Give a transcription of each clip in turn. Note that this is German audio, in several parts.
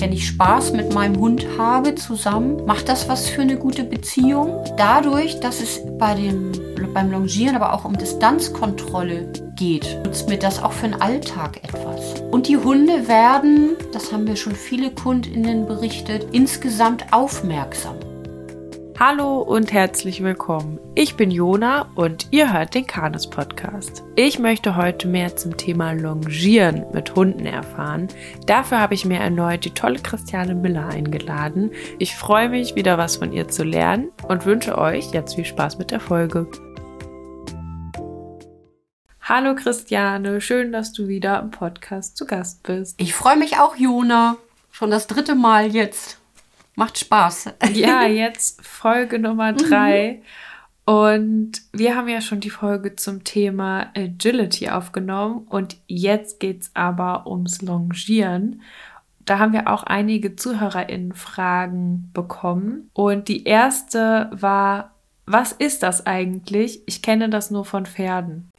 Wenn ich Spaß mit meinem Hund habe zusammen, macht das was für eine gute Beziehung. Dadurch, dass es bei dem, beim Longieren aber auch um Distanzkontrolle geht, nutzt mir das auch für den Alltag etwas. Und die Hunde werden, das haben mir schon viele KundInnen berichtet, insgesamt aufmerksam. Hallo und herzlich willkommen. Ich bin Jona und ihr hört den Kanus Podcast. Ich möchte heute mehr zum Thema Longieren mit Hunden erfahren. Dafür habe ich mir erneut die tolle Christiane Miller eingeladen. Ich freue mich, wieder was von ihr zu lernen und wünsche euch jetzt viel Spaß mit der Folge. Hallo Christiane, schön, dass du wieder im Podcast zu Gast bist. Ich freue mich auch, Jona. Schon das dritte Mal jetzt. Macht Spaß. Ja, jetzt Folge Nummer drei. Und wir haben ja schon die Folge zum Thema Agility aufgenommen und jetzt geht es aber ums Longieren. Da haben wir auch einige ZuhörerInnen-Fragen bekommen. Und die erste war, was ist das eigentlich? Ich kenne das nur von Pferden.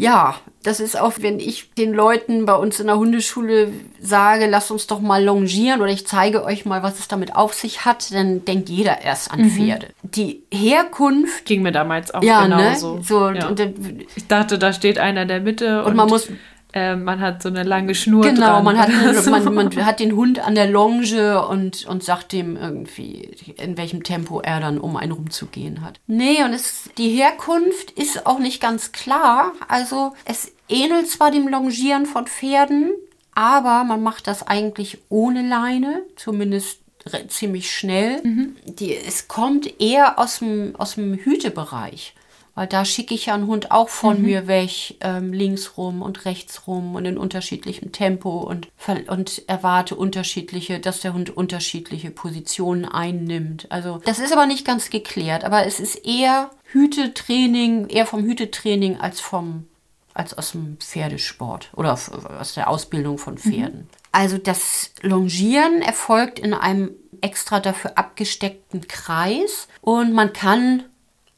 Ja, das ist auch, wenn ich den Leuten bei uns in der Hundeschule sage, lasst uns doch mal longieren oder ich zeige euch mal, was es damit auf sich hat, dann denkt jeder erst an mhm. Pferde. Die Herkunft ging mir damals auch ja, genauso. Ne? So, ja. und, und, ich dachte, da steht einer in der Mitte und, und man muss äh, man hat so eine lange Schnur genau, dran. man hat, eine, man, man hat den Hund an der Longe und, und sagt dem irgendwie, in welchem Tempo er dann um einen rumzugehen hat. Nee, und es, die Herkunft ist auch nicht ganz klar. Also es ähnelt zwar dem Longieren von Pferden, aber man macht das eigentlich ohne Leine, zumindest ziemlich schnell. Mhm. Die, es kommt eher aus dem, aus dem Hütebereich. Weil da schicke ich ja einen Hund auch von mhm. mir weg, ähm, links rum und rechts rum und in unterschiedlichem Tempo und, und erwarte unterschiedliche, dass der Hund unterschiedliche Positionen einnimmt. Also das ist aber nicht ganz geklärt, aber es ist eher Hütetraining, eher vom Hütetraining als vom als aus dem Pferdesport oder aus der Ausbildung von mhm. Pferden. Mhm. Also das Longieren erfolgt in einem extra dafür abgesteckten Kreis und man kann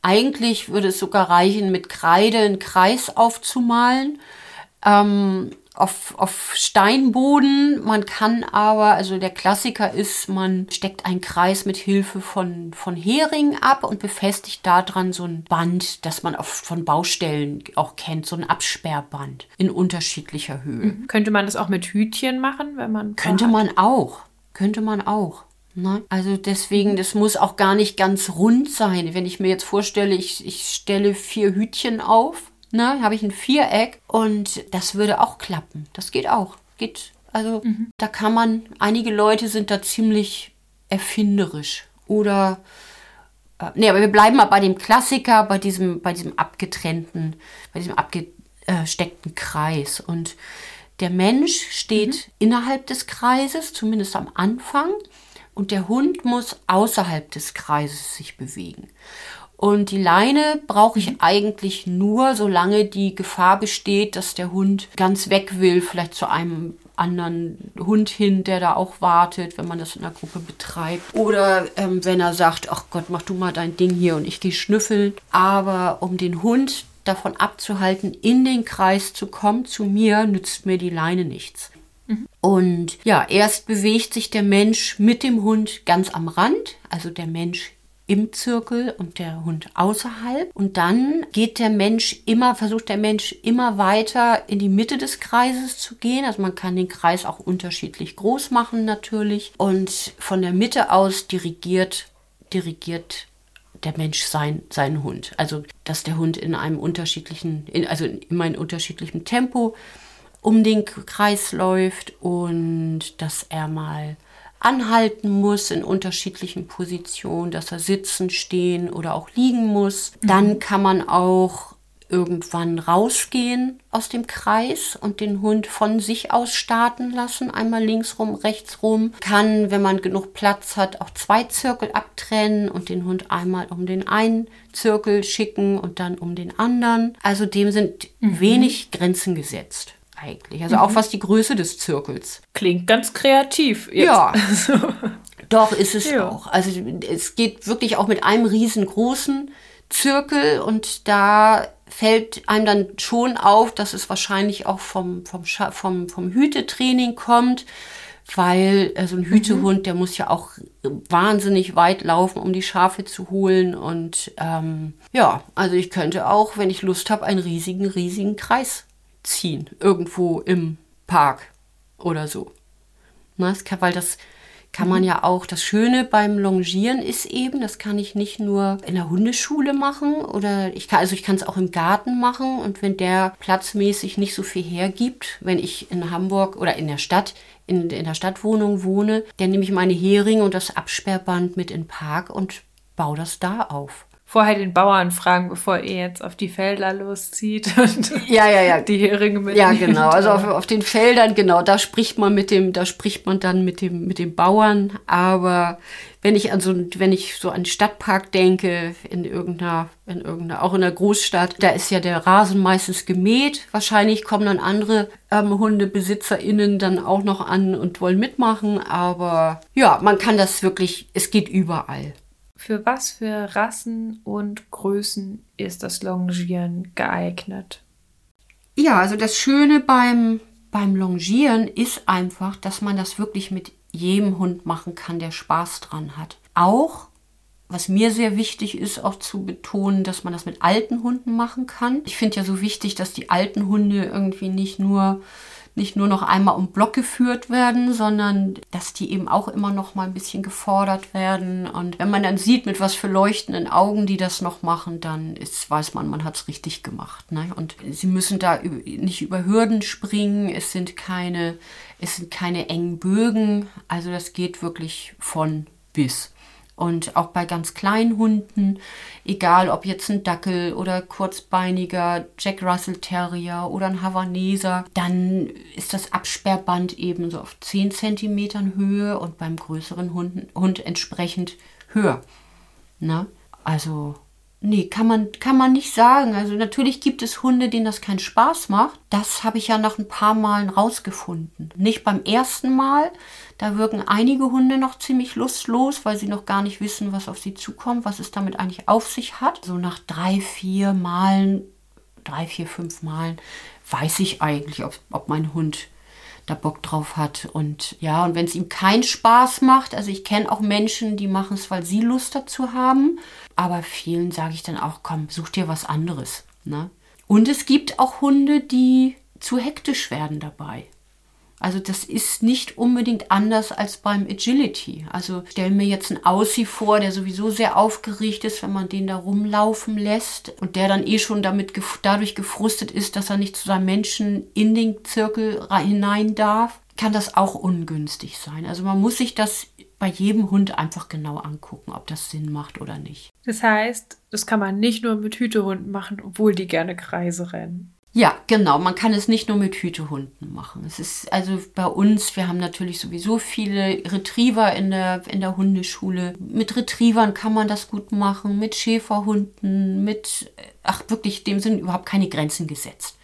eigentlich würde es sogar reichen, mit Kreide einen Kreis aufzumalen. Ähm, auf, auf Steinboden. Man kann aber, also der Klassiker ist, man steckt einen Kreis mit Hilfe von, von Hering ab und befestigt daran so ein Band, das man auf, von Baustellen auch kennt, so ein Absperrband in unterschiedlicher Höhe. Mhm. Könnte man das auch mit Hütchen machen, wenn man. Könnte man auch. Könnte man auch. Ne? Also deswegen, das muss auch gar nicht ganz rund sein. Wenn ich mir jetzt vorstelle, ich, ich stelle vier Hütchen auf, ne, habe ich ein Viereck und das würde auch klappen. Das geht auch. Geht. Also mhm. da kann man, einige Leute sind da ziemlich erfinderisch. Oder äh, nee, aber wir bleiben mal bei dem Klassiker, bei diesem, bei diesem abgetrennten, bei diesem abgesteckten Kreis. Und der Mensch steht mhm. innerhalb des Kreises, zumindest am Anfang und der Hund muss außerhalb des Kreises sich bewegen. Und die Leine brauche ich eigentlich nur, solange die Gefahr besteht, dass der Hund ganz weg will, vielleicht zu einem anderen Hund hin, der da auch wartet, wenn man das in der Gruppe betreibt. Oder ähm, wenn er sagt, ach Gott, mach du mal dein Ding hier und ich gehe schnüffeln. Aber um den Hund davon abzuhalten, in den Kreis zu kommen, zu mir, nützt mir die Leine nichts. Und ja, erst bewegt sich der Mensch mit dem Hund ganz am Rand, also der Mensch im Zirkel und der Hund außerhalb. Und dann geht der Mensch immer, versucht der Mensch immer weiter in die Mitte des Kreises zu gehen. Also man kann den Kreis auch unterschiedlich groß machen natürlich. Und von der Mitte aus dirigiert, dirigiert der Mensch sein, seinen Hund. Also dass der Hund in einem unterschiedlichen, in, also immer in unterschiedlichem Tempo um den Kreis läuft und dass er mal anhalten muss in unterschiedlichen Positionen, dass er sitzen, stehen oder auch liegen muss. Mhm. Dann kann man auch irgendwann rausgehen aus dem Kreis und den Hund von sich aus starten lassen, einmal links rum, rechts rum. Kann, wenn man genug Platz hat, auch zwei Zirkel abtrennen und den Hund einmal um den einen Zirkel schicken und dann um den anderen. Also dem sind mhm. wenig Grenzen gesetzt eigentlich. Also mhm. auch was die Größe des Zirkels. Klingt ganz kreativ. Jetzt. Ja. Doch, ist es ja. auch. Also es geht wirklich auch mit einem riesengroßen Zirkel und da fällt einem dann schon auf, dass es wahrscheinlich auch vom, vom, vom, vom Hütetraining kommt, weil äh, so ein Hütehund, mhm. der muss ja auch wahnsinnig weit laufen, um die Schafe zu holen. Und ähm, ja, also ich könnte auch, wenn ich Lust habe, einen riesigen, riesigen Kreis ziehen, irgendwo im Park oder so. Na, kann, weil das kann man mhm. ja auch, das Schöne beim Longieren ist eben, das kann ich nicht nur in der Hundeschule machen oder ich kann, also ich kann es auch im Garten machen und wenn der platzmäßig nicht so viel hergibt, wenn ich in Hamburg oder in der Stadt, in, in der Stadtwohnung wohne, dann nehme ich meine Heringe und das Absperrband mit in den Park und baue das da auf vorher den Bauern fragen, bevor ihr jetzt auf die Felder loszieht und ja, ja, ja. die Heringe mit. Ja, genau. Also auf, auf, den Feldern, genau, da spricht man mit dem, da spricht man dann mit dem, mit dem Bauern. Aber wenn ich an so, wenn ich so an Stadtpark denke, in irgendeiner, in irgendeiner, auch in der Großstadt, da ist ja der Rasen meistens gemäht. Wahrscheinlich kommen dann andere ähm, HundebesitzerInnen dann auch noch an und wollen mitmachen. Aber ja, man kann das wirklich, es geht überall. Für was für Rassen und Größen ist das Longieren geeignet? Ja, also das Schöne beim, beim Longieren ist einfach, dass man das wirklich mit jedem Hund machen kann, der Spaß dran hat. Auch, was mir sehr wichtig ist, auch zu betonen, dass man das mit alten Hunden machen kann. Ich finde ja so wichtig, dass die alten Hunde irgendwie nicht nur nicht nur noch einmal um Block geführt werden, sondern dass die eben auch immer noch mal ein bisschen gefordert werden. Und wenn man dann sieht, mit was für leuchtenden Augen die das noch machen, dann ist, weiß man, man hat es richtig gemacht. Ne? Und sie müssen da nicht über Hürden springen. Es sind keine, es sind keine engen Bögen. Also das geht wirklich von bis. Und auch bei ganz kleinen Hunden, egal ob jetzt ein Dackel oder kurzbeiniger Jack Russell Terrier oder ein Havaneser, dann ist das Absperrband eben so auf 10 cm Höhe und beim größeren Hund, Hund entsprechend höher. Na? Also Nee, kann man, kann man nicht sagen. Also natürlich gibt es Hunde, denen das keinen Spaß macht. Das habe ich ja nach ein paar Malen rausgefunden. Nicht beim ersten Mal. Da wirken einige Hunde noch ziemlich lustlos, weil sie noch gar nicht wissen, was auf sie zukommt, was es damit eigentlich auf sich hat. So nach drei, vier Malen, drei, vier, fünf Malen weiß ich eigentlich, ob, ob mein Hund da Bock drauf hat. Und ja, und wenn es ihm keinen Spaß macht, also ich kenne auch Menschen, die machen es, weil sie Lust dazu haben. Aber vielen sage ich dann auch, komm, such dir was anderes. Ne? Und es gibt auch Hunde, die zu hektisch werden dabei. Also das ist nicht unbedingt anders als beim Agility. Also stell mir jetzt einen Aussie vor, der sowieso sehr aufgeregt ist, wenn man den da rumlaufen lässt und der dann eh schon damit dadurch gefrustet ist, dass er nicht zu seinem Menschen in den Zirkel hinein darf, kann das auch ungünstig sein. Also man muss sich das bei jedem Hund einfach genau angucken, ob das Sinn macht oder nicht. Das heißt, das kann man nicht nur mit Hütehunden machen, obwohl die gerne Kreise rennen. Ja, genau. Man kann es nicht nur mit Hütehunden machen. Es ist also bei uns, wir haben natürlich sowieso viele Retriever in der, in der Hundeschule. Mit Retrievern kann man das gut machen, mit Schäferhunden, mit, ach wirklich, dem sind überhaupt keine Grenzen gesetzt.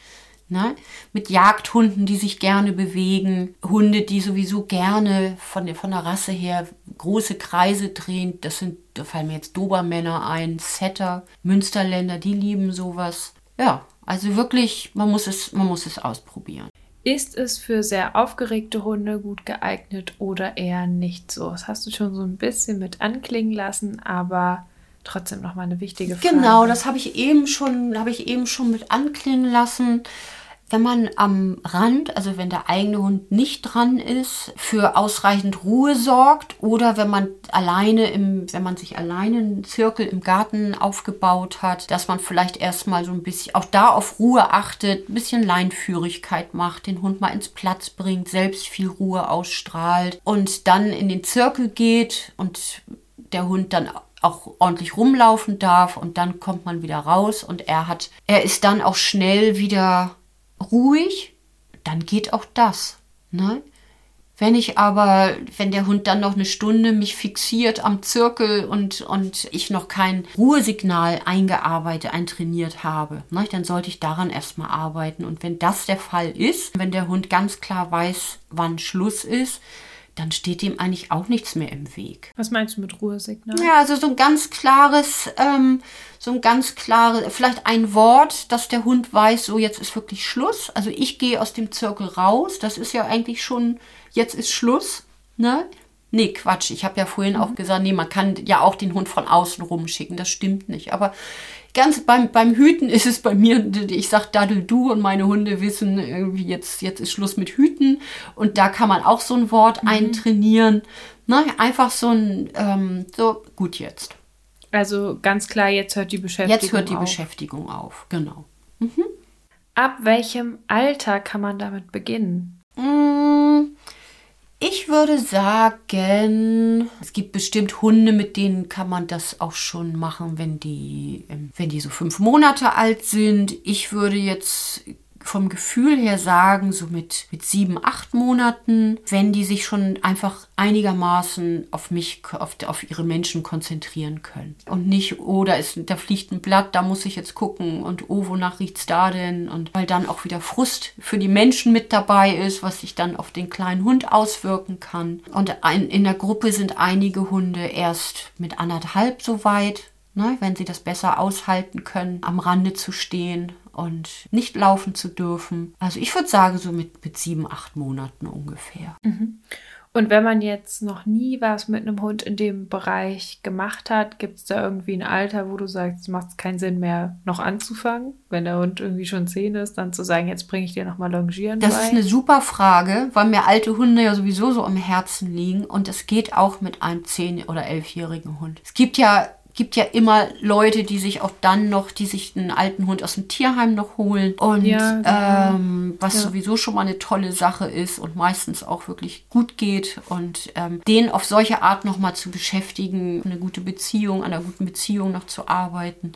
Ne? Mit Jagdhunden, die sich gerne bewegen, Hunde, die sowieso gerne von der, von der Rasse her große Kreise drehen. Das sind, da fallen mir jetzt Dobermänner ein, Setter, Münsterländer, die lieben sowas. Ja, also wirklich, man muss es, man muss es ausprobieren. Ist es für sehr aufgeregte Hunde gut geeignet oder eher nicht so? Das hast du schon so ein bisschen mit anklingen lassen, aber trotzdem noch mal eine wichtige Frage. Genau, das habe ich eben schon, habe ich eben schon mit anklingen lassen wenn man am Rand, also wenn der eigene Hund nicht dran ist, für ausreichend Ruhe sorgt oder wenn man alleine im, wenn man sich alleine einen Zirkel im Garten aufgebaut hat, dass man vielleicht erstmal so ein bisschen auch da auf Ruhe achtet, ein bisschen Leinführigkeit macht, den Hund mal ins Platz bringt, selbst viel Ruhe ausstrahlt und dann in den Zirkel geht und der Hund dann auch ordentlich rumlaufen darf und dann kommt man wieder raus und er hat, er ist dann auch schnell wieder ruhig, dann geht auch das. Ne? Wenn ich aber, wenn der Hund dann noch eine Stunde mich fixiert am Zirkel und, und ich noch kein Ruhesignal eingearbeitet, eintrainiert habe, ne, dann sollte ich daran erstmal arbeiten. Und wenn das der Fall ist, wenn der Hund ganz klar weiß, wann Schluss ist, dann steht dem eigentlich auch nichts mehr im Weg. Was meinst du mit Ruhesignal? Ja, also so ein ganz klares, ähm, so ein ganz klares, vielleicht ein Wort, dass der Hund weiß, so jetzt ist wirklich Schluss. Also ich gehe aus dem Zirkel raus. Das ist ja eigentlich schon, jetzt ist Schluss. Ne? Nee, Quatsch. Ich habe ja vorhin mhm. auch gesagt, nee, man kann ja auch den Hund von außen rumschicken. Das stimmt nicht. Aber ganz beim, beim Hüten ist es bei mir, ich sag Daddel du und meine Hunde wissen irgendwie jetzt, jetzt ist Schluss mit Hüten. Und da kann man auch so ein Wort mhm. eintrainieren. Ne? Einfach so ein, ähm, so, gut jetzt. Also ganz klar, jetzt hört die Beschäftigung auf. Jetzt hört die auf. Beschäftigung auf, genau. Mhm. Ab welchem Alter kann man damit beginnen? Mm, ich würde sagen, es gibt bestimmt Hunde, mit denen kann man das auch schon machen, wenn die, ähm, wenn die so fünf Monate alt sind. Ich würde jetzt vom Gefühl her sagen, so mit, mit sieben, acht Monaten, wenn die sich schon einfach einigermaßen auf mich, auf, auf ihre Menschen konzentrieren können. Und nicht, oh, da, ist, da fliegt ein Blatt, da muss ich jetzt gucken und oh, wonach riecht es da denn? Und weil dann auch wieder Frust für die Menschen mit dabei ist, was sich dann auf den kleinen Hund auswirken kann. Und ein, in der Gruppe sind einige Hunde erst mit anderthalb so weit, ne, wenn sie das besser aushalten können, am Rande zu stehen und nicht laufen zu dürfen. Also ich würde sagen, so mit, mit sieben, acht Monaten ungefähr. Mhm. Und wenn man jetzt noch nie was mit einem Hund in dem Bereich gemacht hat, gibt es da irgendwie ein Alter, wo du sagst, es macht keinen Sinn mehr, noch anzufangen? Wenn der Hund irgendwie schon zehn ist, dann zu sagen, jetzt bringe ich dir nochmal Longieren Das bei? ist eine super Frage, weil mir alte Hunde ja sowieso so am Herzen liegen und es geht auch mit einem zehn- oder elfjährigen Hund. Es gibt ja gibt ja immer Leute, die sich auch dann noch, die sich einen alten Hund aus dem Tierheim noch holen. Und ja, genau. ähm, was ja. sowieso schon mal eine tolle Sache ist und meistens auch wirklich gut geht. Und ähm, den auf solche Art noch mal zu beschäftigen, eine gute Beziehung, an einer guten Beziehung noch zu arbeiten,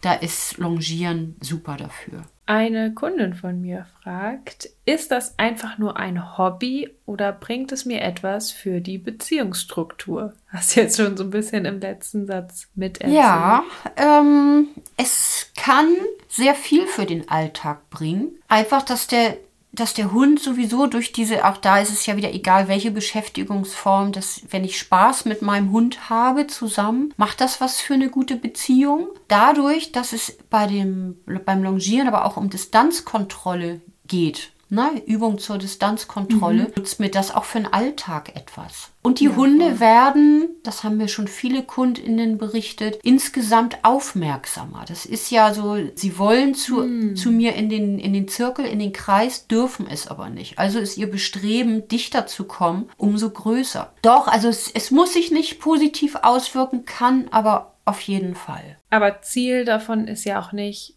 da ist Longieren super dafür. Eine Kundin von mir fragt, ist das einfach nur ein Hobby oder bringt es mir etwas für die Beziehungsstruktur? Hast du jetzt schon so ein bisschen im letzten Satz miterzählt. Ja, ähm, es kann sehr viel für den Alltag bringen. Einfach, dass der dass der Hund sowieso durch diese, auch da ist es ja wieder egal, welche Beschäftigungsform, dass wenn ich Spaß mit meinem Hund habe zusammen, macht das was für eine gute Beziehung. Dadurch, dass es bei dem, beim Longieren aber auch um Distanzkontrolle geht, ne, Übung zur Distanzkontrolle, mhm. nutzt mir das auch für den Alltag etwas. Und die ja, Hunde voll. werden, das haben mir schon viele KundInnen berichtet, insgesamt aufmerksamer. Das ist ja so, sie wollen zu, mhm. zu mir in den, in den Zirkel, in den Kreis, dürfen es aber nicht. Also ist ihr Bestreben, dichter zu kommen, umso größer. Doch, also es, es muss sich nicht positiv auswirken, kann aber auf jeden Fall. Aber Ziel davon ist ja auch nicht,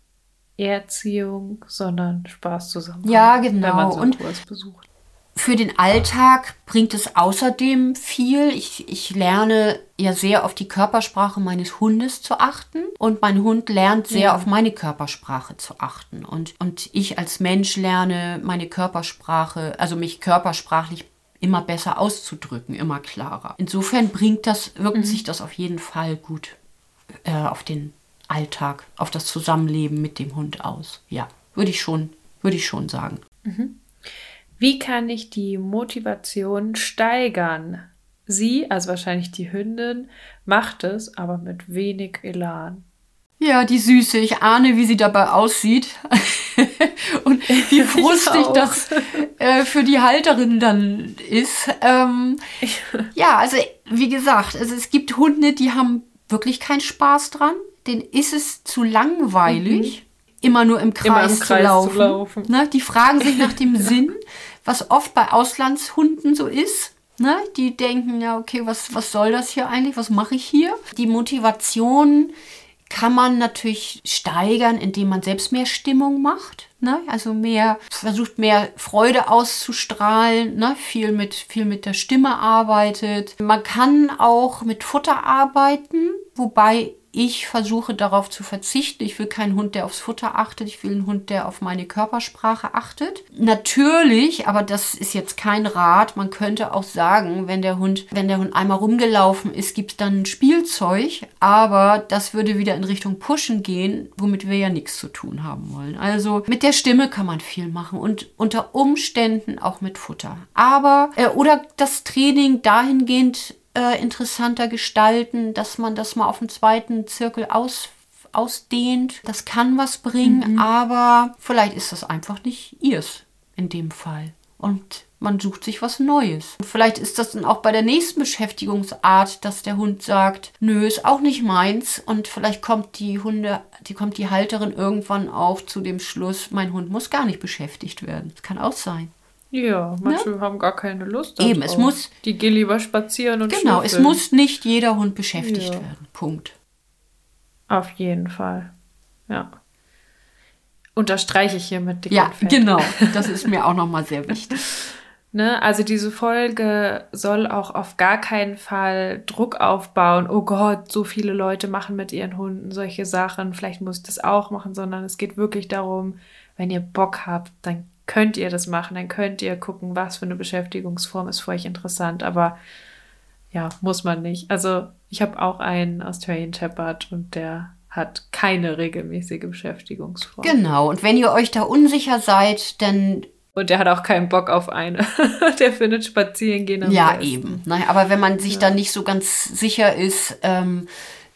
Erziehung, sondern Spaß zusammen. Ja, genau. Wenn man so und Kurs besucht. Für den Alltag bringt es außerdem viel. Ich, ich lerne ja sehr auf die Körpersprache meines Hundes zu achten und mein Hund lernt sehr ja. auf meine Körpersprache zu achten. Und, und ich als Mensch lerne meine Körpersprache, also mich körpersprachlich immer besser auszudrücken, immer klarer. Insofern bringt das, wirkt mhm. sich das auf jeden Fall gut äh, auf den Alltag, auf das Zusammenleben mit dem Hund aus. Ja, würde ich schon, würde ich schon sagen. Mhm. Wie kann ich die Motivation steigern? Sie, also wahrscheinlich die Hündin, macht es, aber mit wenig Elan. Ja, die Süße. Ich ahne, wie sie dabei aussieht. und wie frustig das äh, für die Halterin dann ist. Ähm, ja, also wie gesagt, also es gibt Hunde, die haben wirklich keinen Spaß dran denen ist es zu langweilig, mhm. immer nur im Kreis, im Kreis zu laufen. Zu laufen. Ne? Die fragen sich nach dem. Sinn, was oft bei Auslandshunden so ist. Ne? Die denken, ja, okay, was, was soll das hier eigentlich? Was mache ich hier? Die Motivation kann man natürlich steigern, indem man selbst mehr Stimmung macht. Ne? Also mehr, versucht mehr Freude auszustrahlen, ne? viel, mit, viel mit der Stimme arbeitet. Man kann auch mit Futter arbeiten, wobei ich versuche darauf zu verzichten. Ich will keinen Hund, der aufs Futter achtet. Ich will einen Hund, der auf meine Körpersprache achtet. Natürlich, aber das ist jetzt kein Rat. Man könnte auch sagen, wenn der Hund, wenn der Hund einmal rumgelaufen ist, gibt es dann ein Spielzeug. Aber das würde wieder in Richtung Pushen gehen, womit wir ja nichts zu tun haben wollen. Also mit der Stimme kann man viel machen und unter Umständen auch mit Futter. Aber, äh, oder das Training dahingehend äh, interessanter gestalten, dass man das mal auf dem zweiten Zirkel aus, ausdehnt. Das kann was bringen, mhm. aber vielleicht ist das einfach nicht ihrs in dem Fall. Und man sucht sich was Neues. Und vielleicht ist das dann auch bei der nächsten Beschäftigungsart, dass der Hund sagt, nö, ist auch nicht meins. Und vielleicht kommt die Hunde, die kommt die Halterin irgendwann auch zu dem Schluss, mein Hund muss gar nicht beschäftigt werden. Das kann auch sein. Ja, manche ne? haben gar keine Lust. Eben, es muss. Die gehen lieber spazieren und Genau, schnüffeln. es muss nicht jeder Hund beschäftigt ja. werden. Punkt. Auf jeden Fall. Ja. Unterstreiche ich hier mit dicken Ja, genau. Das ist mir auch nochmal sehr wichtig. Ne, also diese Folge soll auch auf gar keinen Fall Druck aufbauen. Oh Gott, so viele Leute machen mit ihren Hunden solche Sachen. Vielleicht muss ich das auch machen, sondern es geht wirklich darum, wenn ihr Bock habt, dann könnt ihr das machen, dann könnt ihr gucken, was für eine Beschäftigungsform ist für euch interessant, aber ja, muss man nicht. Also ich habe auch einen Australian Shepherd und der hat keine regelmäßige Beschäftigungsform. Genau, und wenn ihr euch da unsicher seid, dann und der hat auch keinen Bock auf eine. der findet spazieren gehen am Ja, besten. eben. Nein, aber wenn man sich ja. da nicht so ganz sicher ist, ähm,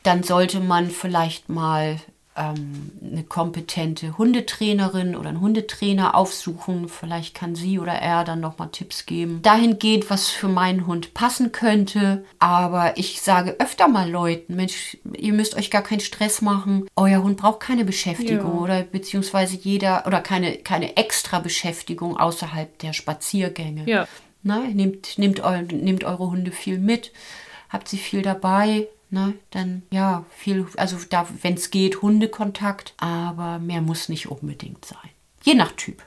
dann sollte man vielleicht mal ähm, eine kompetente Hundetrainerin oder einen Hundetrainer aufsuchen. Vielleicht kann sie oder er dann nochmal Tipps geben. Dahingehend, was für meinen Hund passen könnte. Aber ich sage öfter mal Leuten, Mensch, ihr müsst euch gar keinen Stress machen. Euer Hund braucht keine Beschäftigung ja. oder beziehungsweise jeder oder keine, keine extra Beschäftigung außerhalb der Spaziergänge. Ja. Na, nehmt, nehmt, eu, nehmt eure Hunde viel mit, habt sie viel dabei, Ne, dann ja, viel, also da, wenn es geht, Hundekontakt, aber mehr muss nicht unbedingt sein. Je nach Typ.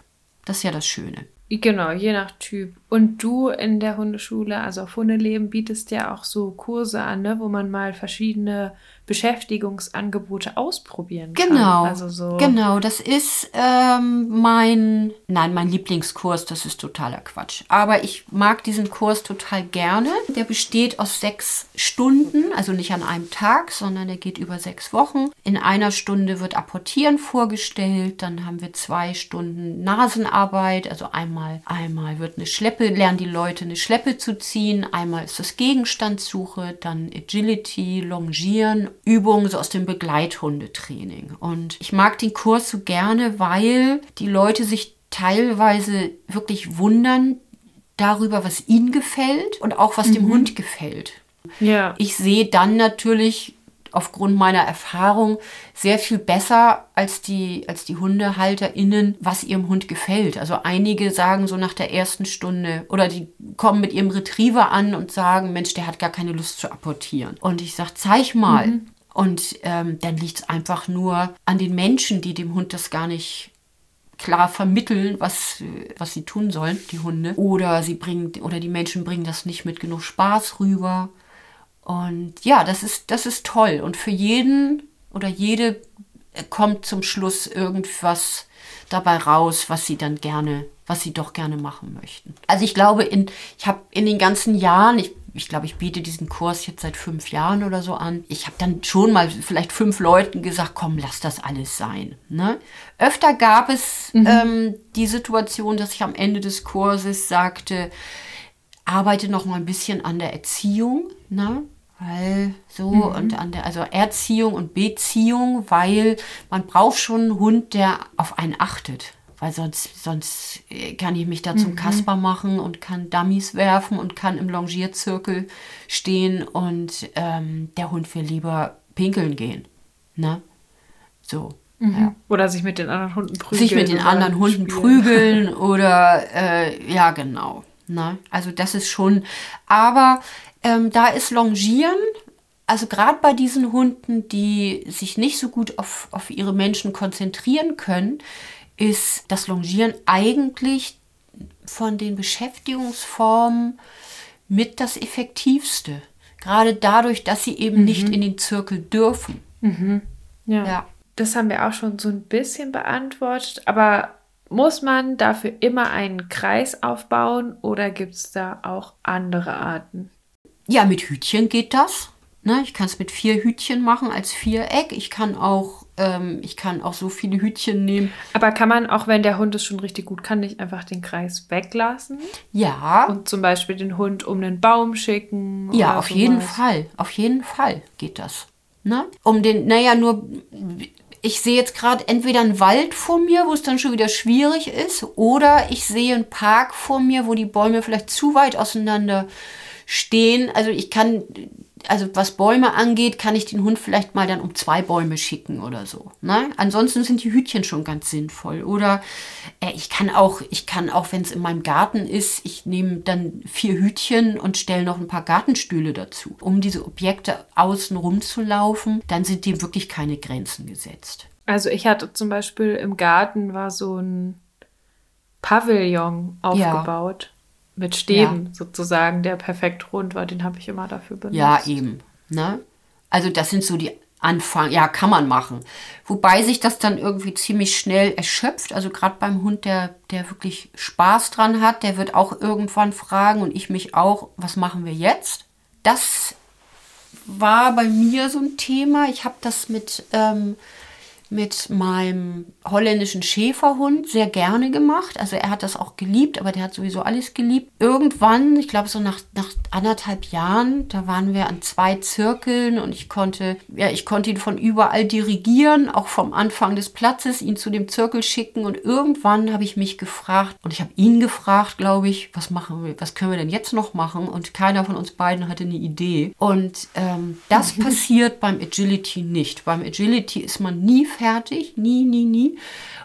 Das ist ja das Schöne. Genau, je nach Typ. Und du in der Hundeschule, also auf Hundeleben, bietest ja auch so Kurse an, ne, wo man mal verschiedene Beschäftigungsangebote ausprobieren kann. Genau, also so genau. Das ist ähm, mein, nein, mein Lieblingskurs. Das ist totaler Quatsch. Aber ich mag diesen Kurs total gerne. Der besteht aus sechs Stunden, also nicht an einem Tag, sondern der geht über sechs Wochen. In einer Stunde wird Apportieren vorgestellt. Dann haben wir zwei Stunden Nasenarbeit. Also einmal, einmal wird eine Schleppe, lernen die Leute eine Schleppe zu ziehen. Einmal ist das Gegenstandssuche, dann Agility, Longieren Übungen so aus dem Begleithundetraining. Und ich mag den Kurs so gerne, weil die Leute sich teilweise wirklich wundern darüber, was ihnen gefällt und auch was mhm. dem Hund gefällt. Ja. Ich sehe dann natürlich aufgrund meiner Erfahrung sehr viel besser als die, als die HundehalterInnen, was ihrem Hund gefällt. Also einige sagen so nach der ersten Stunde oder die kommen mit ihrem Retriever an und sagen, Mensch, der hat gar keine Lust zu apportieren. Und ich sage, zeig mal. Mhm. Und ähm, dann liegt es einfach nur an den Menschen, die dem Hund das gar nicht klar vermitteln, was, was sie tun sollen, die Hunde. Oder sie bringen, oder die Menschen bringen das nicht mit genug Spaß rüber. Und ja, das ist, das ist toll. Und für jeden oder jede kommt zum Schluss irgendwas dabei raus, was sie dann gerne, was sie doch gerne machen möchten. Also ich glaube, in, ich habe in den ganzen Jahren, ich ich glaube, ich biete diesen Kurs jetzt seit fünf Jahren oder so an. Ich habe dann schon mal vielleicht fünf Leuten gesagt, komm, lass das alles sein. Ne? Öfter gab es mhm. ähm, die Situation, dass ich am Ende des Kurses sagte, arbeite noch mal ein bisschen an der Erziehung. Ne? Weil so mhm. und an der, also Erziehung und Beziehung, weil man braucht schon einen Hund, der auf einen achtet weil sonst, sonst äh, kann ich mich da mhm. zum Kasper machen und kann Dummies werfen und kann im Longierzirkel stehen und ähm, der Hund will lieber pinkeln gehen. Ne? So. Mhm. Ja. Oder sich mit den anderen Hunden prügeln. Sich mit den anderen Hunden spielen. prügeln oder äh, ja, genau. Ne? Also das ist schon, aber ähm, da ist Longieren also gerade bei diesen Hunden, die sich nicht so gut auf, auf ihre Menschen konzentrieren können, ist das Longieren eigentlich von den Beschäftigungsformen mit das effektivste. Gerade dadurch, dass sie eben mhm. nicht in den Zirkel dürfen. Mhm. Ja. ja. Das haben wir auch schon so ein bisschen beantwortet, aber muss man dafür immer einen Kreis aufbauen oder gibt es da auch andere Arten? Ja, mit Hütchen geht das. Ne? Ich kann es mit vier Hütchen machen als Viereck. Ich kann auch, ähm, ich kann auch so viele Hütchen nehmen. Aber kann man, auch wenn der Hund es schon richtig gut kann, nicht einfach den Kreis weglassen? Ja. Und zum Beispiel den Hund um einen Baum schicken? Ja, auf sowas? jeden Fall. Auf jeden Fall geht das. Ne? Um den, naja, nur ich sehe jetzt gerade entweder einen Wald vor mir, wo es dann schon wieder schwierig ist, oder ich sehe einen Park vor mir, wo die Bäume vielleicht zu weit auseinander stehen. Also ich kann also was Bäume angeht, kann ich den Hund vielleicht mal dann um zwei Bäume schicken oder so. Ne? Ansonsten sind die Hütchen schon ganz sinnvoll. Oder äh, ich kann auch, ich kann auch, wenn es in meinem Garten ist, ich nehme dann vier Hütchen und stelle noch ein paar Gartenstühle dazu, um diese Objekte außen rumzulaufen. Dann sind dem wirklich keine Grenzen gesetzt. Also ich hatte zum Beispiel im Garten war so ein Pavillon aufgebaut. Ja mit Stäben ja. sozusagen, der perfekt rund war. Den habe ich immer dafür benutzt. Ja, eben. Ne? Also das sind so die Anfang, ja, kann man machen. Wobei sich das dann irgendwie ziemlich schnell erschöpft. Also gerade beim Hund, der, der wirklich Spaß dran hat, der wird auch irgendwann fragen und ich mich auch, was machen wir jetzt? Das war bei mir so ein Thema. Ich habe das mit ähm, mit meinem holländischen Schäferhund sehr gerne gemacht. Also er hat das auch geliebt, aber der hat sowieso alles geliebt. Irgendwann, ich glaube so nach, nach anderthalb Jahren, da waren wir an zwei Zirkeln und ich konnte, ja, ich konnte ihn von überall dirigieren, auch vom Anfang des Platzes, ihn zu dem Zirkel schicken. Und irgendwann habe ich mich gefragt und ich habe ihn gefragt, glaube ich, was machen wir, was können wir denn jetzt noch machen? Und keiner von uns beiden hatte eine Idee. Und ähm, das passiert beim Agility nicht. Beim Agility ist man nie fertig, nie, nie, nie.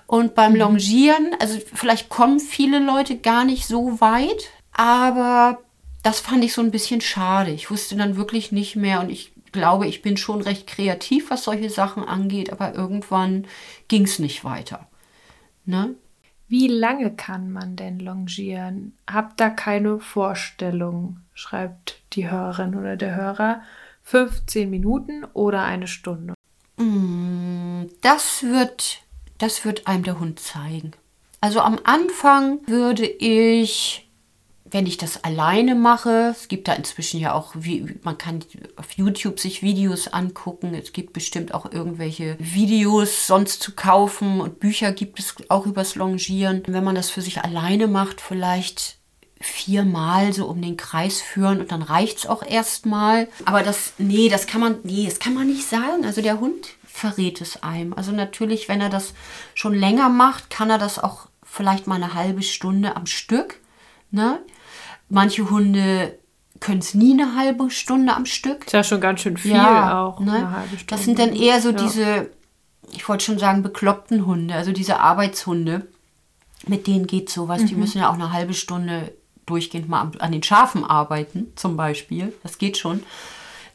Und beim mhm. Longieren, also vielleicht kommen viele Leute gar nicht so weit, aber das fand ich so ein bisschen schade. Ich wusste dann wirklich nicht mehr und ich glaube, ich bin schon recht kreativ, was solche Sachen angeht, aber irgendwann ging es nicht weiter. Ne? Wie lange kann man denn longieren? Habt da keine Vorstellung, schreibt die Hörerin oder der Hörer. 15 Minuten oder eine Stunde? Mm, das wird, das wird einem der Hund zeigen. Also am Anfang würde ich, wenn ich das alleine mache, es gibt da inzwischen ja auch, wie, man kann auf YouTube sich Videos angucken, es gibt bestimmt auch irgendwelche Videos sonst zu kaufen und Bücher gibt es auch übers Longieren. Wenn man das für sich alleine macht, vielleicht viermal so um den Kreis führen und dann reicht es auch erstmal. Aber das, nee, das kann man, nee, das kann man nicht sagen. Also der Hund verrät es einem. Also natürlich, wenn er das schon länger macht, kann er das auch vielleicht mal eine halbe Stunde am Stück. Ne? Manche Hunde können es nie eine halbe Stunde am Stück. Ist ja schon ganz schön viel ja, auch. Ne? Das sind dann eher so ja. diese, ich wollte schon sagen, bekloppten Hunde, also diese Arbeitshunde. Mit denen geht sowas. Mhm. Die müssen ja auch eine halbe Stunde durchgehend mal an den Schafen arbeiten, zum Beispiel. Das geht schon.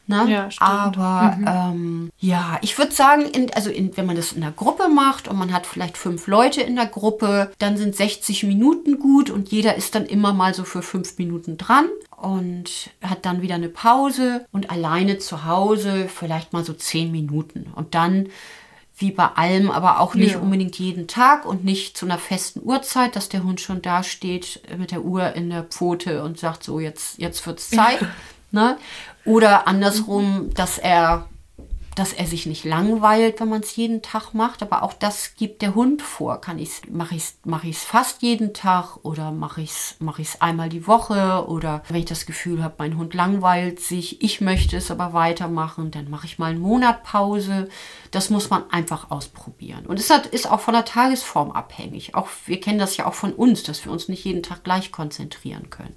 Ne? Ja. Aber mhm. ähm, ja, ich würde sagen, in, also in, wenn man das in der Gruppe macht und man hat vielleicht fünf Leute in der Gruppe, dann sind 60 Minuten gut und jeder ist dann immer mal so für fünf Minuten dran und hat dann wieder eine Pause und alleine zu Hause vielleicht mal so zehn Minuten. Und dann wie bei allem, aber auch nicht ja. unbedingt jeden Tag und nicht zu einer festen Uhrzeit, dass der Hund schon da steht mit der Uhr in der Pfote und sagt so, jetzt, jetzt es Zeit. ne? Oder andersrum, dass er dass er sich nicht langweilt, wenn man es jeden Tag macht. Aber auch das gibt der Hund vor. Kann ich's, mache ich es mach fast jeden Tag oder mache ich es mach einmal die Woche? Oder wenn ich das Gefühl habe, mein Hund langweilt sich, ich möchte es aber weitermachen, dann mache ich mal einen Monat Pause. Das muss man einfach ausprobieren. Und es ist auch von der Tagesform abhängig. Auch wir kennen das ja auch von uns, dass wir uns nicht jeden Tag gleich konzentrieren können.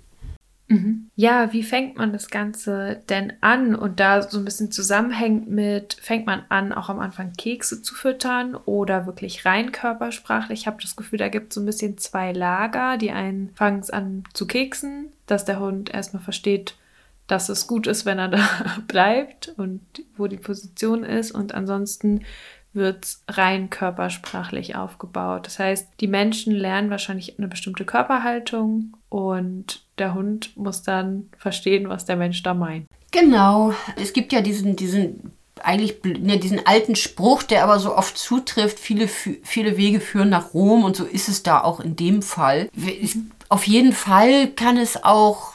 Mhm. Ja, wie fängt man das Ganze denn an? Und da so ein bisschen zusammenhängt mit, fängt man an, auch am Anfang Kekse zu füttern oder wirklich rein körpersprachlich? Ich habe das Gefühl, da gibt es so ein bisschen zwei Lager. Die einen fangen es an zu keksen, dass der Hund erstmal versteht, dass es gut ist, wenn er da bleibt und wo die Position ist. Und ansonsten wird rein körpersprachlich aufgebaut. Das heißt, die Menschen lernen wahrscheinlich eine bestimmte Körperhaltung und der Hund muss dann verstehen, was der Mensch da meint. Genau. Es gibt ja diesen, diesen eigentlich ne, diesen alten Spruch, der aber so oft zutrifft, viele, viele Wege führen nach Rom und so ist es da auch in dem Fall. Auf jeden Fall kann es auch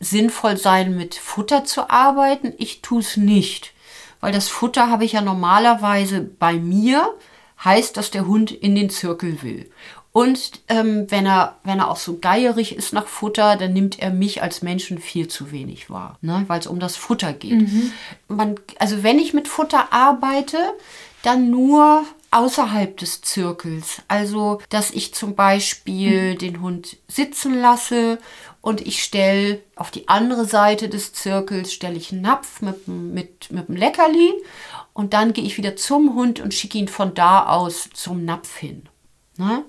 sinnvoll sein, mit Futter zu arbeiten. Ich tue es nicht, weil das Futter habe ich ja normalerweise bei mir, heißt, dass der Hund in den Zirkel will. Und ähm, wenn, er, wenn er auch so geierig ist nach Futter, dann nimmt er mich als Menschen viel zu wenig wahr, ne? weil es um das Futter geht. Mhm. Man, also wenn ich mit Futter arbeite, dann nur außerhalb des Zirkels. Also, dass ich zum Beispiel mhm. den Hund sitzen lasse und ich stelle auf die andere Seite des Zirkels stelle ich einen Napf mit, mit, mit einem Leckerli und dann gehe ich wieder zum Hund und schicke ihn von da aus zum Napf hin. Ne?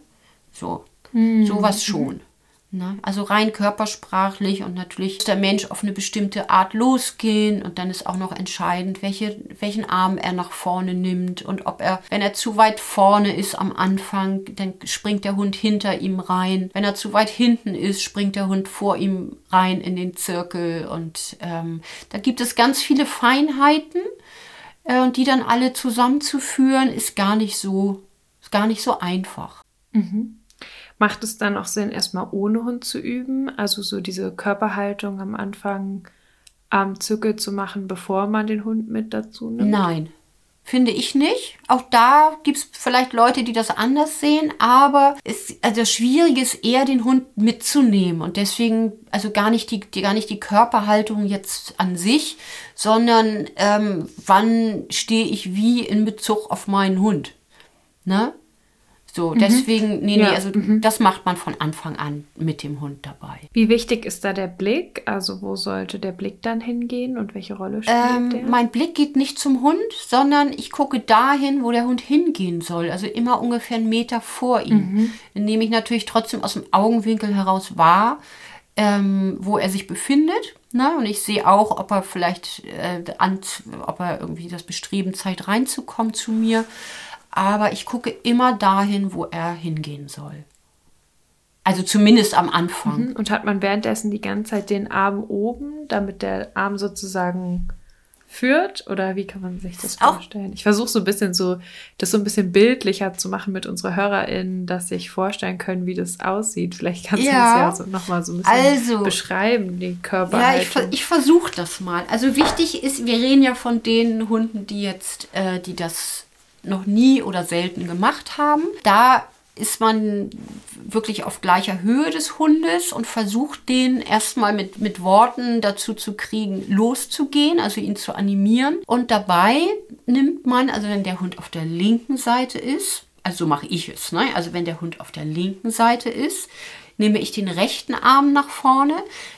So, mhm. sowas schon. Ne? Also rein körpersprachlich und natürlich muss der Mensch auf eine bestimmte Art losgehen und dann ist auch noch entscheidend, welche, welchen Arm er nach vorne nimmt und ob er, wenn er zu weit vorne ist am Anfang, dann springt der Hund hinter ihm rein. Wenn er zu weit hinten ist, springt der Hund vor ihm rein in den Zirkel und ähm, da gibt es ganz viele Feinheiten äh, und die dann alle zusammenzuführen, ist gar nicht so, ist gar nicht so einfach. Mhm. Macht es dann auch Sinn, erstmal ohne Hund zu üben? Also so diese Körperhaltung am Anfang am Zirkel zu machen, bevor man den Hund mit dazu nimmt? Nein, finde ich nicht. Auch da gibt es vielleicht Leute, die das anders sehen, aber es, also das Schwierige ist eher, den Hund mitzunehmen und deswegen, also gar nicht die, die gar nicht die Körperhaltung jetzt an sich, sondern ähm, wann stehe ich wie in Bezug auf meinen Hund. Ne? So, mhm. deswegen, nee, ja. nee, also mhm. das macht man von Anfang an mit dem Hund dabei. Wie wichtig ist da der Blick? Also wo sollte der Blick dann hingehen und welche Rolle spielt ähm, der? Mein Blick geht nicht zum Hund, sondern ich gucke dahin, wo der Hund hingehen soll. Also immer ungefähr einen Meter vor ihm. Mhm. Dann nehme ich natürlich trotzdem aus dem Augenwinkel heraus wahr, ähm, wo er sich befindet. Ne? Und ich sehe auch, ob er vielleicht, äh, an, ob er irgendwie das Bestreben zeigt, reinzukommen zu mir aber ich gucke immer dahin, wo er hingehen soll. Also zumindest am Anfang. Mhm. Und hat man währenddessen die ganze Zeit den Arm oben, damit der Arm sozusagen führt? Oder wie kann man sich das vorstellen? Ich versuche so ein bisschen so, das so ein bisschen bildlicher zu machen mit unserer HörerInnen, dass sich vorstellen können, wie das aussieht. Vielleicht kannst ja. du das ja so nochmal so ein bisschen also, beschreiben, die Körper. Ja, ich, ich versuche das mal. Also wichtig ist, wir reden ja von den Hunden, die jetzt, äh, die das noch nie oder selten gemacht haben. Da ist man wirklich auf gleicher Höhe des Hundes und versucht den erstmal mit, mit Worten dazu zu kriegen, loszugehen, also ihn zu animieren. Und dabei nimmt man, also wenn der Hund auf der linken Seite ist, also so mache ich es, ne? also wenn der Hund auf der linken Seite ist, nehme ich den rechten Arm nach vorne.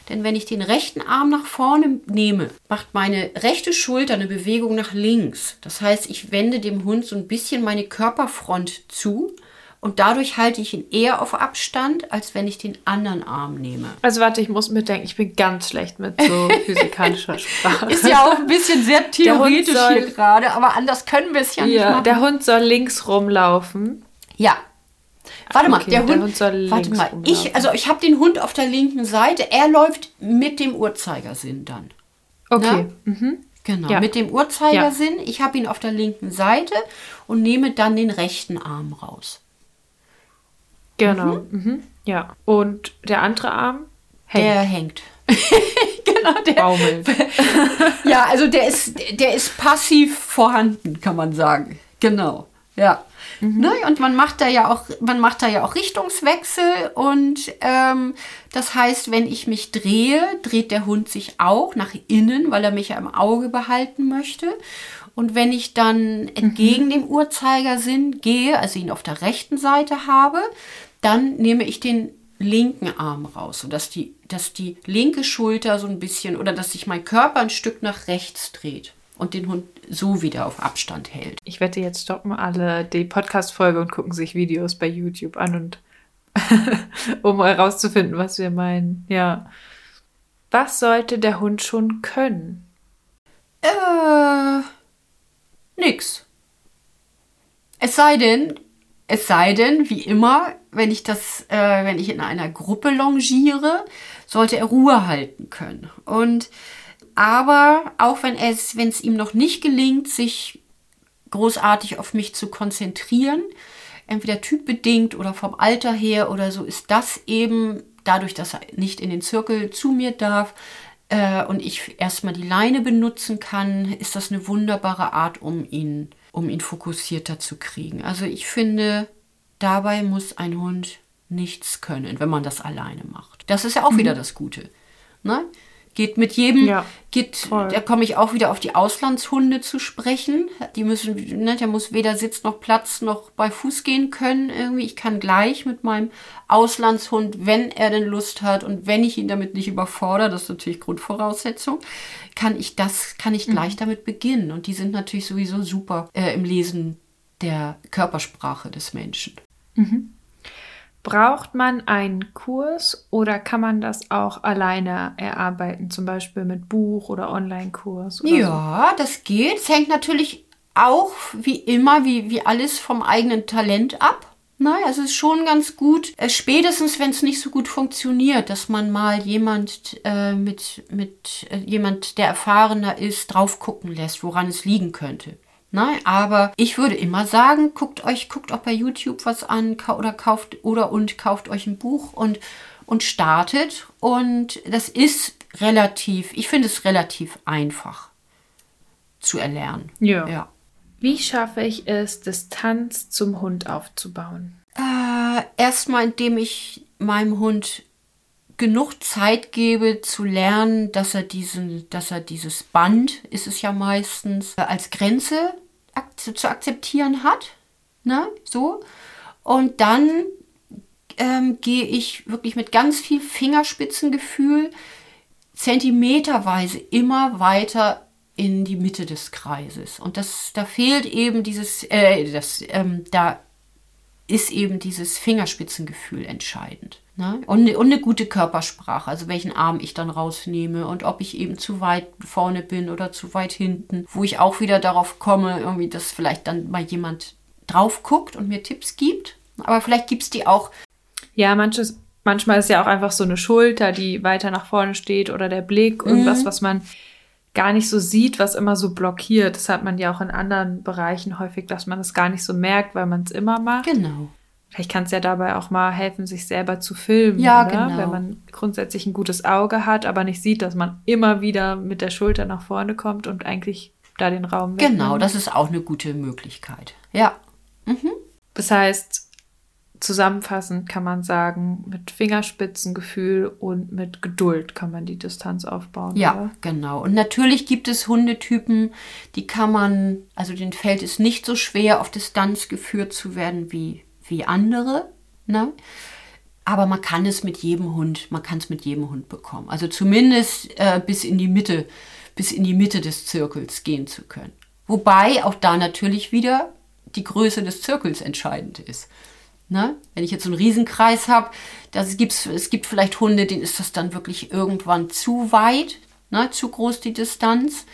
Denn wenn ich den rechten Arm nach vorne nehme, macht meine rechte Schulter eine Bewegung nach links. Das heißt, ich wende dem Hund so ein bisschen meine Körperfront zu. Und dadurch halte ich ihn eher auf Abstand, als wenn ich den anderen Arm nehme. Also warte, ich muss mitdenken, ich bin ganz schlecht mit so physikalischer Sprache. Ist ja auch ein bisschen sehr theoretisch soll, hier gerade, aber anders können wir es ja, ja nicht machen. Der Hund soll links rumlaufen. Ja, Warte mal, der, Hund, der Hund soll warte mal, ich, also ich habe den Hund auf der linken Seite, er läuft mit dem Uhrzeigersinn dann. Okay. Mhm. Genau, ja. mit dem Uhrzeigersinn. Ja. Ich habe ihn auf der linken Seite und nehme dann den rechten Arm raus. Genau. Mhm. Mhm. Ja. Und der andere Arm hängt. Der hängt. genau, der baumelt. ja, also der ist, der ist passiv vorhanden, kann man sagen. Genau. Ja. Mhm. Ne? Und man macht da ja auch, man macht da ja auch Richtungswechsel und ähm, das heißt, wenn ich mich drehe, dreht der Hund sich auch nach innen, weil er mich ja im Auge behalten möchte. Und wenn ich dann entgegen mhm. dem Uhrzeigersinn gehe, also ihn auf der rechten Seite habe, dann nehme ich den linken Arm raus, sodass die, dass die linke Schulter so ein bisschen oder dass sich mein Körper ein Stück nach rechts dreht und den Hund so wieder auf Abstand hält. Ich wette, jetzt stoppen alle die Podcast-Folge und gucken sich Videos bei YouTube an und um herauszufinden, was wir meinen. Ja. Was sollte der Hund schon können? Äh, nix. Es sei denn, es sei denn, wie immer, wenn ich das, äh, wenn ich in einer Gruppe longiere, sollte er Ruhe halten können. Und aber auch wenn es, wenn es ihm noch nicht gelingt, sich großartig auf mich zu konzentrieren, entweder typbedingt oder vom Alter her oder so, ist das eben dadurch, dass er nicht in den Zirkel zu mir darf äh, und ich erstmal die Leine benutzen kann, ist das eine wunderbare Art, um ihn, um ihn fokussierter zu kriegen. Also ich finde, dabei muss ein Hund nichts können, wenn man das alleine macht. Das ist ja auch mhm. wieder das Gute. Ne? Geht mit jedem, ja, geht, da komme ich auch wieder auf die Auslandshunde zu sprechen. Die müssen, ne, der muss weder Sitz noch Platz noch bei Fuß gehen können irgendwie. Ich kann gleich mit meinem Auslandshund, wenn er denn Lust hat und wenn ich ihn damit nicht überfordere, das ist natürlich Grundvoraussetzung, kann ich das, kann ich gleich mhm. damit beginnen. Und die sind natürlich sowieso super äh, im Lesen der Körpersprache des Menschen. Mhm. Braucht man einen Kurs oder kann man das auch alleine erarbeiten, zum Beispiel mit Buch oder Online-Kurs? Ja, so? das geht. Es hängt natürlich auch wie immer, wie, wie alles vom eigenen Talent ab. Nein, also es ist schon ganz gut, äh, spätestens wenn es nicht so gut funktioniert, dass man mal jemand äh, mit, mit äh, jemand, der erfahrener ist, drauf gucken lässt, woran es liegen könnte. Nein, aber ich würde immer sagen, guckt euch, guckt auch bei YouTube was an oder kauft oder und kauft euch ein Buch und, und startet. Und das ist relativ, ich finde es relativ einfach zu erlernen. Ja. ja. Wie schaffe ich es, Distanz zum Hund aufzubauen? Äh, erstmal, indem ich meinem Hund genug Zeit gebe zu lernen, dass er diesen, dass er dieses Band, ist es ja meistens, als Grenze zu akzeptieren hat. Ne? So. Und dann ähm, gehe ich wirklich mit ganz viel Fingerspitzengefühl zentimeterweise immer weiter in die Mitte des Kreises. Und das, da fehlt eben dieses, äh, das, ähm, da ist eben dieses Fingerspitzengefühl entscheidend. Ne? Und, eine gute Körpersprache, also welchen Arm ich dann rausnehme und ob ich eben zu weit vorne bin oder zu weit hinten, wo ich auch wieder darauf komme, irgendwie, dass vielleicht dann mal jemand drauf guckt und mir Tipps gibt. Aber vielleicht gibt es die auch. Ja, manches, manchmal ist ja auch einfach so eine Schulter, die weiter nach vorne steht oder der Blick, irgendwas, mhm. was man gar nicht so sieht, was immer so blockiert. Das hat man ja auch in anderen Bereichen häufig, dass man es gar nicht so merkt, weil man es immer macht. Genau. Vielleicht kann es ja dabei auch mal helfen, sich selber zu filmen, ja, oder? Genau. wenn man grundsätzlich ein gutes Auge hat, aber nicht sieht, dass man immer wieder mit der Schulter nach vorne kommt und eigentlich da den Raum wegnimmt. Genau, das ist auch eine gute Möglichkeit. Ja. Mhm. Das heißt, zusammenfassend kann man sagen, mit Fingerspitzengefühl und mit Geduld kann man die Distanz aufbauen. Ja, oder? genau. Und natürlich gibt es Hundetypen, die kann man, also den fällt es nicht so schwer, auf Distanz geführt zu werden wie wie andere. Ne? Aber man kann es mit jedem Hund, man kann es mit jedem Hund bekommen. Also zumindest äh, bis in die Mitte, bis in die Mitte des Zirkels gehen zu können. Wobei auch da natürlich wieder die Größe des Zirkels entscheidend ist. Ne? Wenn ich jetzt so einen Riesenkreis habe, es gibt vielleicht Hunde, denen ist das dann wirklich irgendwann zu weit, ne? zu groß die Distanz.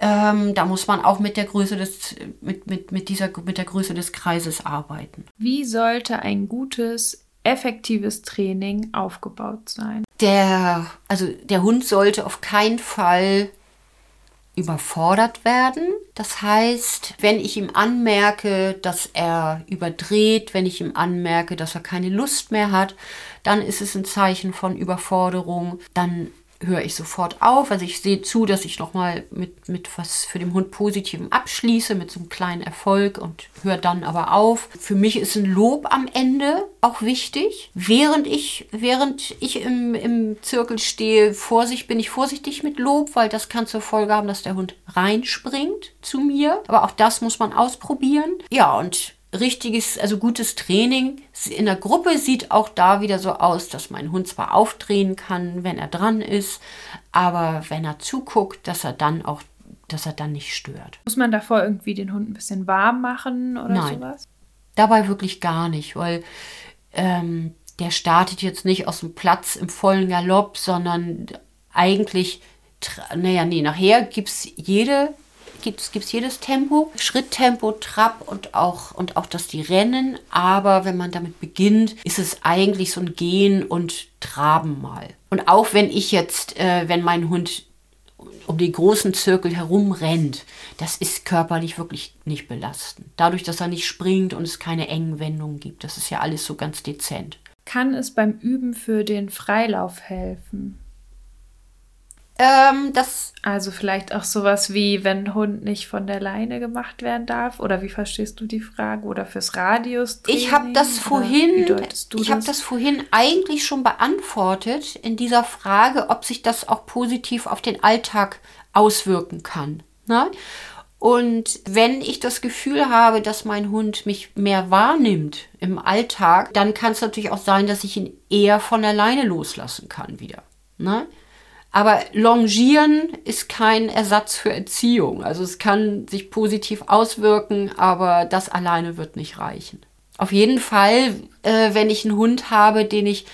Ähm, da muss man auch mit der Größe des, mit, mit, mit, dieser, mit der Größe des Kreises arbeiten. Wie sollte ein gutes, effektives Training aufgebaut sein? Der, also der Hund sollte auf keinen Fall überfordert werden. Das heißt, wenn ich ihm anmerke, dass er überdreht, wenn ich ihm anmerke, dass er keine Lust mehr hat, dann ist es ein Zeichen von Überforderung. Dann höre ich sofort auf. Also ich sehe zu, dass ich nochmal mit, mit was für den Hund Positivem abschließe, mit so einem kleinen Erfolg und höre dann aber auf. Für mich ist ein Lob am Ende auch wichtig. Während ich, während ich im, im Zirkel stehe, Vorsicht, bin ich vorsichtig mit Lob, weil das kann zur Folge haben, dass der Hund reinspringt zu mir. Aber auch das muss man ausprobieren. Ja, und richtiges, also gutes Training. In der Gruppe sieht auch da wieder so aus, dass mein Hund zwar aufdrehen kann, wenn er dran ist, aber wenn er zuguckt, dass er dann auch, dass er dann nicht stört. Muss man davor irgendwie den Hund ein bisschen warm machen oder Nein, sowas? Dabei wirklich gar nicht, weil ähm, der startet jetzt nicht aus dem Platz im vollen Galopp, sondern eigentlich, naja, nee, nachher gibt es jede gibt es jedes Tempo, Schritttempo, Trab und auch, und auch das die Rennen. Aber wenn man damit beginnt, ist es eigentlich so ein Gehen und Traben mal. Und auch wenn ich jetzt, äh, wenn mein Hund um den großen Zirkel herum rennt, das ist körperlich wirklich nicht belastend. Dadurch, dass er nicht springt und es keine engen Wendungen gibt. Das ist ja alles so ganz dezent. Kann es beim Üben für den Freilauf helfen? Ähm, das also vielleicht auch sowas wie, wenn ein Hund nicht von der Leine gemacht werden darf? Oder wie verstehst du die Frage? Oder fürs Radius? Ich habe das vorhin, ich habe das vorhin eigentlich schon beantwortet in dieser Frage, ob sich das auch positiv auf den Alltag auswirken kann. Ne? Und wenn ich das Gefühl habe, dass mein Hund mich mehr wahrnimmt im Alltag, dann kann es natürlich auch sein, dass ich ihn eher von alleine loslassen kann wieder. Ne? Aber Longieren ist kein Ersatz für Erziehung. Also es kann sich positiv auswirken, aber das alleine wird nicht reichen. Auf jeden Fall, äh, wenn ich einen Hund habe, den ich,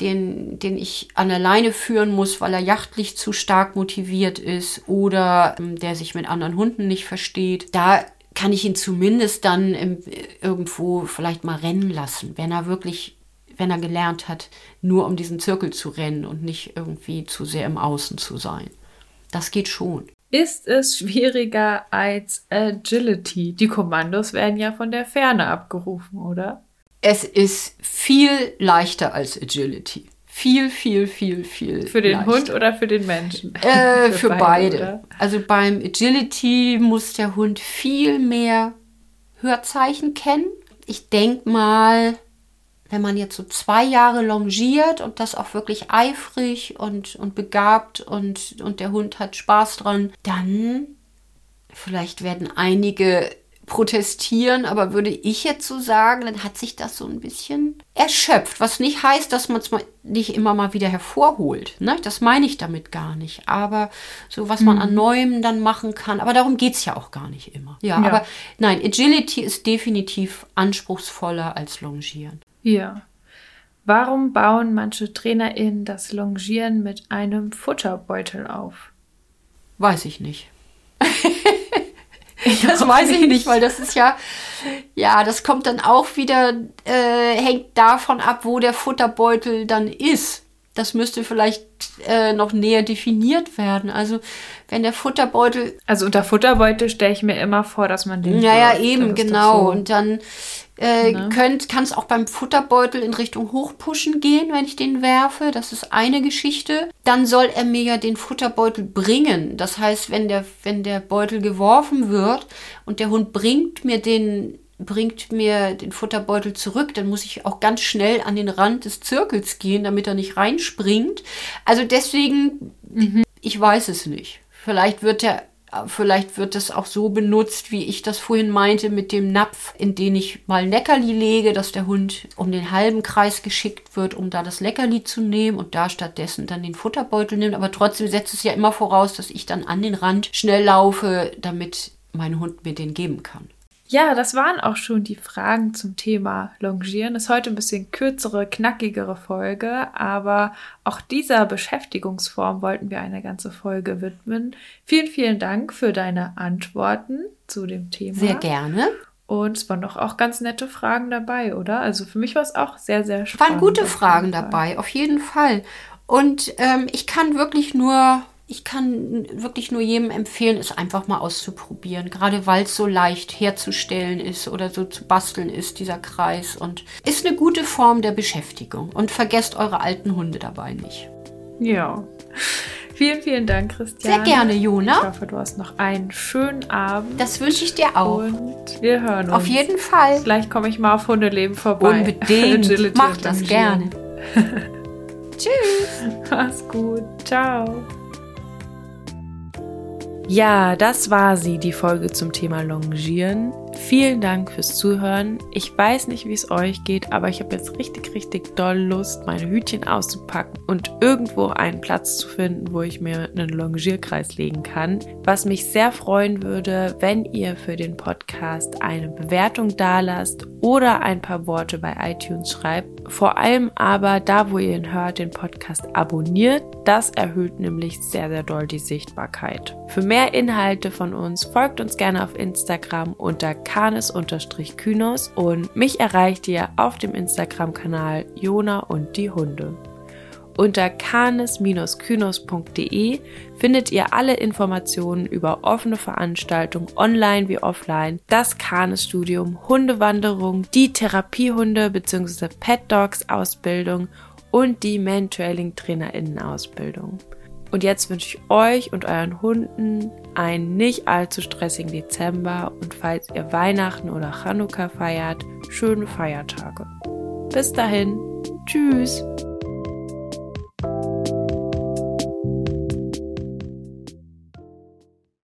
den, den ich an der Leine führen muss, weil er jachtlich zu stark motiviert ist oder ähm, der sich mit anderen Hunden nicht versteht, da kann ich ihn zumindest dann im, irgendwo vielleicht mal rennen lassen, wenn er wirklich wenn er gelernt hat, nur um diesen Zirkel zu rennen und nicht irgendwie zu sehr im Außen zu sein. Das geht schon. Ist es schwieriger als Agility? Die Kommandos werden ja von der Ferne abgerufen, oder? Es ist viel leichter als Agility. Viel, viel, viel, viel. Für den leichter. Hund oder für den Menschen? Äh, für, für, beide. beide. Also beim Agility muss der Hund viel mehr Hörzeichen kennen. Ich denke mal, wenn man jetzt so zwei Jahre longiert und das auch wirklich eifrig und, und begabt und, und der Hund hat Spaß dran, dann vielleicht werden einige protestieren, aber würde ich jetzt so sagen, dann hat sich das so ein bisschen erschöpft. Was nicht heißt, dass man es nicht immer mal wieder hervorholt. Ne? Das meine ich damit gar nicht. Aber so, was man mhm. an Neuem dann machen kann. Aber darum geht es ja auch gar nicht immer. Ja, ja, aber nein, Agility ist definitiv anspruchsvoller als Longieren. Ja. Warum bauen manche TrainerInnen das Longieren mit einem Futterbeutel auf? Weiß ich nicht. das weiß ich nicht, weil das ist ja, ja, das kommt dann auch wieder, äh, hängt davon ab, wo der Futterbeutel dann ist. Das müsste vielleicht äh, noch näher definiert werden. Also wenn der Futterbeutel. Also unter Futterbeutel stelle ich mir immer vor, dass man den. Ja, ja, eben, genau. So. Und dann äh, ne? kann es auch beim Futterbeutel in Richtung Hochpushen gehen, wenn ich den werfe. Das ist eine Geschichte. Dann soll er mir ja den Futterbeutel bringen. Das heißt, wenn der, wenn der Beutel geworfen wird und der Hund bringt mir den bringt mir den Futterbeutel zurück, dann muss ich auch ganz schnell an den Rand des Zirkels gehen, damit er nicht reinspringt. Also deswegen, mhm. ich weiß es nicht. Vielleicht wird er Vielleicht wird es auch so benutzt, wie ich das vorhin meinte, mit dem Napf, in den ich mal Leckerli lege, dass der Hund um den halben Kreis geschickt wird, um da das Leckerli zu nehmen und da stattdessen dann den Futterbeutel nimmt. Aber trotzdem setzt es ja immer voraus, dass ich dann an den Rand schnell laufe, damit mein Hund mir den geben kann. Ja, das waren auch schon die Fragen zum Thema Longieren. Ist heute ein bisschen kürzere, knackigere Folge, aber auch dieser Beschäftigungsform wollten wir eine ganze Folge widmen. Vielen, vielen Dank für deine Antworten zu dem Thema. Sehr gerne. Und es waren doch auch ganz nette Fragen dabei, oder? Also für mich war es auch sehr, sehr spannend. Waren gute Fragen dabei, auf jeden Fall. Und ähm, ich kann wirklich nur ich kann wirklich nur jedem empfehlen, es einfach mal auszuprobieren. Gerade weil es so leicht herzustellen ist oder so zu basteln ist, dieser Kreis. Und ist eine gute Form der Beschäftigung. Und vergesst eure alten Hunde dabei nicht. Ja. Vielen, vielen Dank, Christian. Sehr gerne, Jona. Ich hoffe, du hast noch einen schönen Abend. Das wünsche ich dir auch. Und wir hören uns. Auf jeden Fall. Vielleicht komme ich mal auf Hundeleben vorbei. Unbedingt. Mach das gerne. Tschüss. Mach's gut. Ciao. Ja, das war sie, die Folge zum Thema Longieren. Vielen Dank fürs Zuhören. Ich weiß nicht, wie es euch geht, aber ich habe jetzt richtig, richtig doll Lust, meine Hütchen auszupacken und irgendwo einen Platz zu finden, wo ich mir einen Longierkreis legen kann. Was mich sehr freuen würde, wenn ihr für den Podcast eine Bewertung dalasst oder ein paar Worte bei iTunes schreibt. Vor allem aber da, wo ihr ihn hört, den Podcast abonniert. Das erhöht nämlich sehr, sehr doll die Sichtbarkeit. Für mehr Inhalte von uns folgt uns gerne auf Instagram unter kanes-kynos und mich erreicht ihr auf dem Instagram-Kanal Jona und die Hunde. Unter canis-kynos.de findet ihr alle Informationen über offene Veranstaltungen, online wie offline, das Canis-Studium, Hundewanderung, die Therapiehunde bzw. Pet Dogs Ausbildung und die Mantrailing-TrainerInnen-Ausbildung. Und jetzt wünsche ich euch und euren Hunden einen nicht allzu stressigen Dezember und falls ihr Weihnachten oder Chanukka feiert, schöne Feiertage. Bis dahin, tschüss!